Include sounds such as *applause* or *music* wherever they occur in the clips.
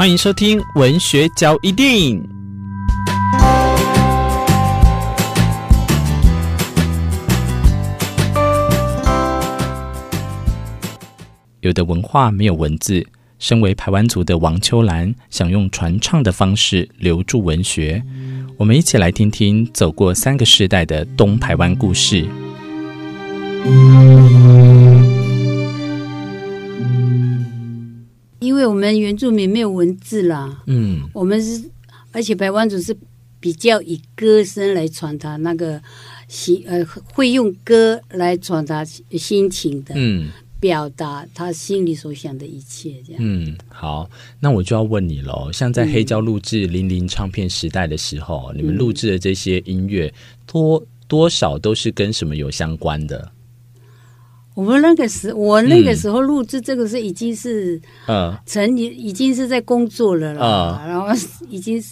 欢迎收听文学交一电有的文化没有文字，身为排湾族的王秋兰想用传唱的方式留住文学。我们一起来听听走过三个世代的东排湾故事。因为我们原住民没有文字啦，嗯，我们是，而且白湾族是比较以歌声来传达那个心，呃，会用歌来传达心情的，嗯，表达他心里所想的一切，这样。嗯，好，那我就要问你喽，像在黑胶录制零零唱片时代的时候，嗯、你们录制的这些音乐，多多少都是跟什么有相关的？我们那个时，我那个时候录制这个是已经是，嗯，成年已经是在工作了啦，然后已经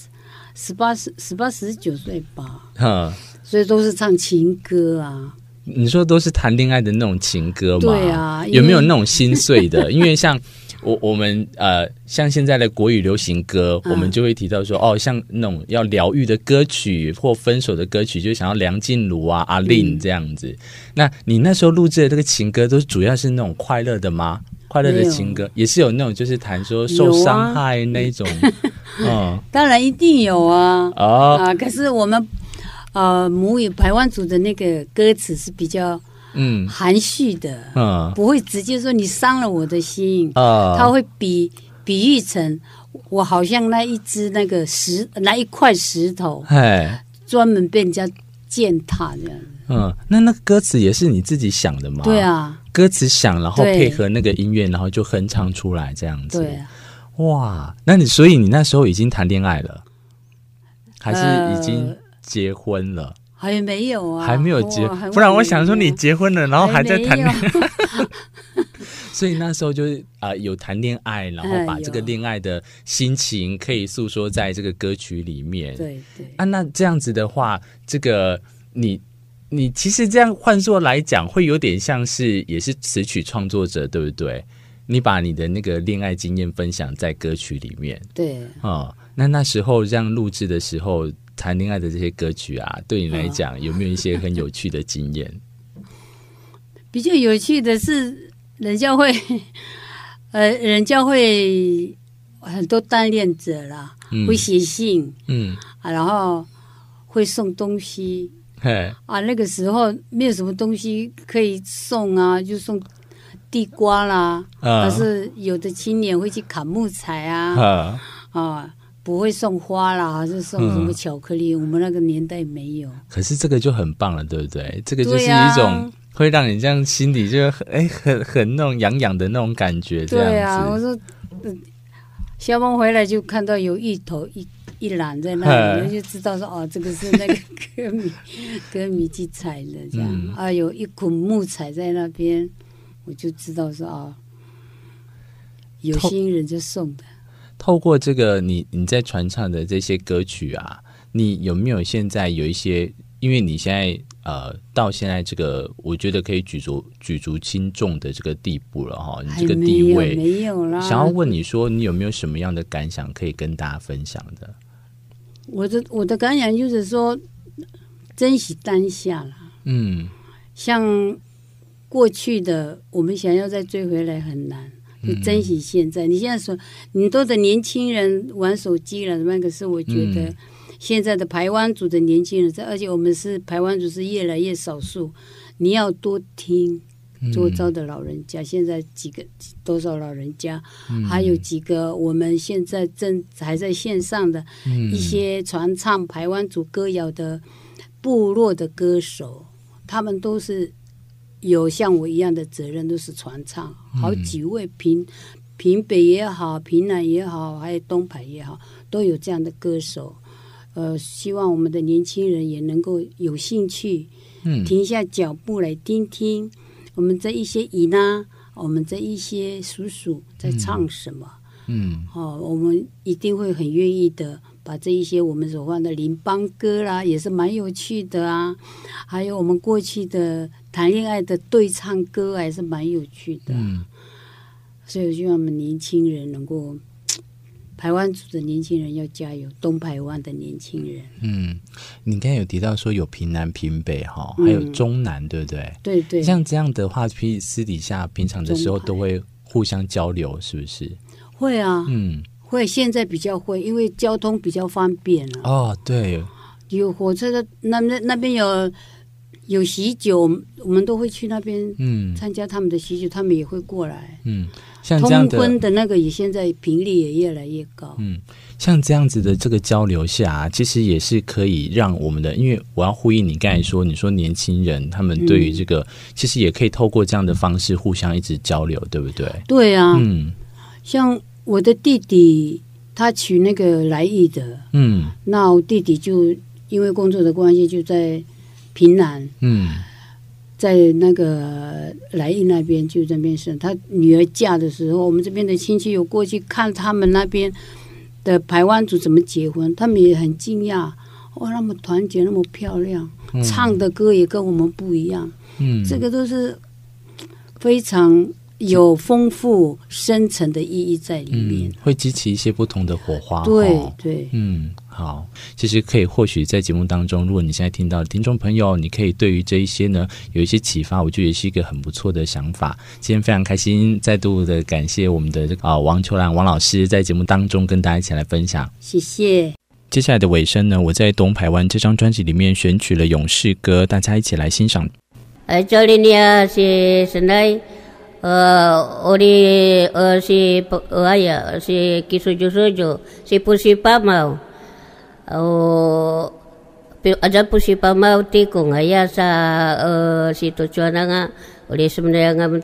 十八十十八十九岁吧，嗯，所以都是唱情歌啊。你说都是谈恋爱的那种情歌吗？对啊，有没有那种心碎的？*laughs* 因为像。我我们呃，像现在的国语流行歌，嗯、我们就会提到说，哦，像那种要疗愈的歌曲或分手的歌曲，就想要梁静茹啊、阿令这样子。嗯、那你那时候录制的这个情歌，都主要是那种快乐的吗？快乐的情歌也是有那种，就是谈说受伤害那种。*laughs* 嗯，嗯当然一定有啊。哦、啊，可是我们呃母语排湾族的那个歌词是比较。嗯，含蓄的，嗯，不会直接说你伤了我的心，啊，他会比比喻成我好像那一只那个石，那一块石头，哎，专门被人家践踏这样。嗯，那那歌词也是你自己想的吗？对啊，歌词想，然后配合那个音乐，然后就哼唱出来这样子。对啊，哇，那你所以你那时候已经谈恋爱了，还是已经结婚了？还没有啊，还没有结，不然我想说你结婚了，然后还在谈恋爱，*laughs* 所以那时候就是啊、呃，有谈恋爱，然后把这个恋爱的心情可以诉说在这个歌曲里面。对对啊，那这样子的话，这个你你其实这样换作来讲，会有点像是也是词曲创作者，对不对？你把你的那个恋爱经验分享在歌曲里面，对啊、嗯，那那时候这样录制的时候。谈恋爱的这些歌曲啊，对你来讲有没有一些很有趣的经验？比较有趣的是，人家会，*laughs* 呃，人家会很多单恋者啦，嗯、会写信，嗯，啊，然后会送东西，嘿。啊，那个时候没有什么东西可以送啊，就送地瓜啦，啊，是有的青年会去砍木材啊，啊。啊不会送花啦，还是送什么巧克力？嗯、我们那个年代没有。可是这个就很棒了，对不对？这个就是一种会让你这样心里就 *laughs* 很哎很很那种痒痒的那种感觉。对啊，我说，下班回来就看到有一头一一篮在那里，我就知道说哦，这个是那个 *laughs* 歌迷歌迷去采的这样、嗯、啊，有一捆木材在那边，我就知道说哦，有心人就送的。透过这个你你在传唱的这些歌曲啊，你有没有现在有一些？因为你现在呃到现在这个，我觉得可以举足举足轻重的这个地步了哈，你这个地位没有，啦。想要问你说，你有没有什么样的感想可以跟大家分享的？我的我的感想就是说，珍惜当下啦。嗯，像过去的，我们想要再追回来很难。就珍惜现在。你现在说，很多的年轻人玩手机了什么？可是我觉得，现在的台湾族的年轻人，在而且我们是台湾族，是越来越少数。你要多听周遭的老人家，现在几个多少老人家，还有几个我们现在正还在线上的一些传唱台湾族歌谣的部落的歌手，他们都是。有像我一样的责任，都是传唱。好几位平平北也好，平南也好，还有东排也好，都有这样的歌手。呃，希望我们的年轻人也能够有兴趣，嗯，停下脚步来听听我们这一些姨呢，我们这一些叔叔在唱什么。嗯，哦，我们一定会很愿意的。把这一些我们所放的邻邦歌啦，也是蛮有趣的啊。还有我们过去的谈恋爱的对唱歌，还是蛮有趣的。嗯，所以我希望我们年轻人能够台湾组的年轻人要加油，东台湾的年轻人。嗯，你刚才有提到说有平南、平北哈，还有中南，嗯、对不对？对对。像这样的话，平私底下平常的时候都会互相交流，是不是？会啊，嗯，会。现在比较会，因为交通比较方便了。哦，对，有火车的，那那那边有。有喜酒，我们都会去那边嗯参加他们的喜酒，嗯，他们也会过来。嗯，像这样的通婚的那个也现在频率也越来越高。嗯，像这样子的这个交流下，其实也是可以让我们的，因为我要呼应你刚才说，你说年轻人他们对于这个，嗯，其实也可以透过这样的方式互相一直交流，对不对？对啊，嗯，像我的弟弟，他娶那个来意的，嗯，那我弟弟就因为工作的关系就在。平南，嗯，在那个莱茵那边就在那边是。他女儿嫁的时候，我们这边的亲戚有过去看他们那边的排湾族怎么结婚，他们也很惊讶，哇，那么团结，那么漂亮，嗯，唱的歌也跟我们不一样，嗯，这个都是非常。有丰富深层的意义在里面，嗯，会激起一些不同的火花。对对，嗯，好，其实可以或许在节目当中，如果你现在听到的听众朋友，你可以对于这一些呢有一些启发，我觉得也是一个很不错的想法。今天非常开心，再度的感谢我们的这个啊王秋兰王老师在节目当中跟大家一起来分享。谢谢。接下来的尾声呢，我在东台湾这张专辑里面选取了勇士歌，大家一起来欣赏。哎，这里呢是是来。呃，我的呃是不呃呀是技术就是就是不是把毛，哦，比阿家不是把毛提供哎呀 sa 呃是做做那个，我的什么样个问